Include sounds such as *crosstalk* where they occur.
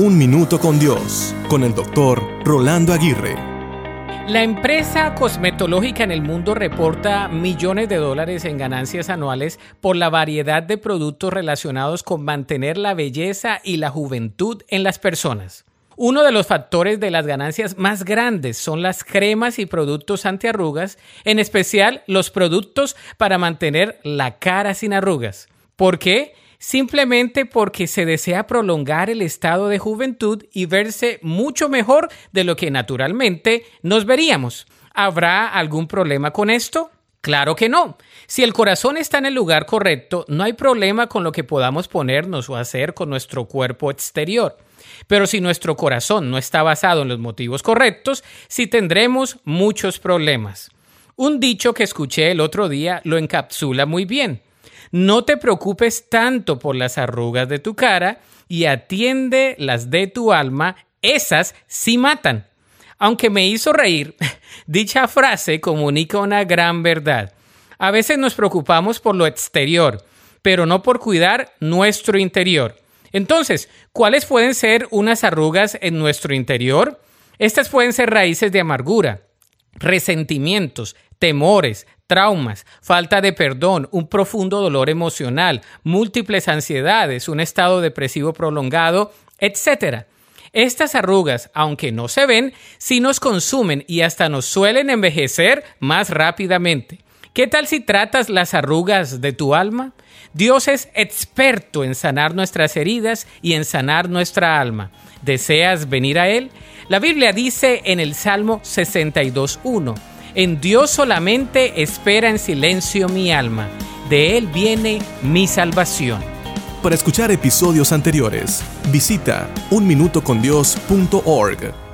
Un Minuto con Dios, con el doctor Rolando Aguirre. La empresa cosmetológica en el mundo reporta millones de dólares en ganancias anuales por la variedad de productos relacionados con mantener la belleza y la juventud en las personas. Uno de los factores de las ganancias más grandes son las cremas y productos antiarrugas, en especial los productos para mantener la cara sin arrugas. ¿Por qué? Simplemente porque se desea prolongar el estado de juventud y verse mucho mejor de lo que naturalmente nos veríamos. ¿Habrá algún problema con esto? Claro que no. Si el corazón está en el lugar correcto, no hay problema con lo que podamos ponernos o hacer con nuestro cuerpo exterior. Pero si nuestro corazón no está basado en los motivos correctos, sí tendremos muchos problemas. Un dicho que escuché el otro día lo encapsula muy bien. No te preocupes tanto por las arrugas de tu cara y atiende las de tu alma, esas sí matan. Aunque me hizo reír, *laughs* dicha frase comunica una gran verdad. A veces nos preocupamos por lo exterior, pero no por cuidar nuestro interior. Entonces, ¿cuáles pueden ser unas arrugas en nuestro interior? Estas pueden ser raíces de amargura, resentimientos, temores, traumas, falta de perdón, un profundo dolor emocional, múltiples ansiedades, un estado depresivo prolongado, etc. Estas arrugas, aunque no se ven, sí nos consumen y hasta nos suelen envejecer más rápidamente. ¿Qué tal si tratas las arrugas de tu alma? Dios es experto en sanar nuestras heridas y en sanar nuestra alma. ¿Deseas venir a Él? La Biblia dice en el Salmo 62.1 en Dios solamente espera en silencio mi alma. De Él viene mi salvación. Para escuchar episodios anteriores, visita unminutocondios.org.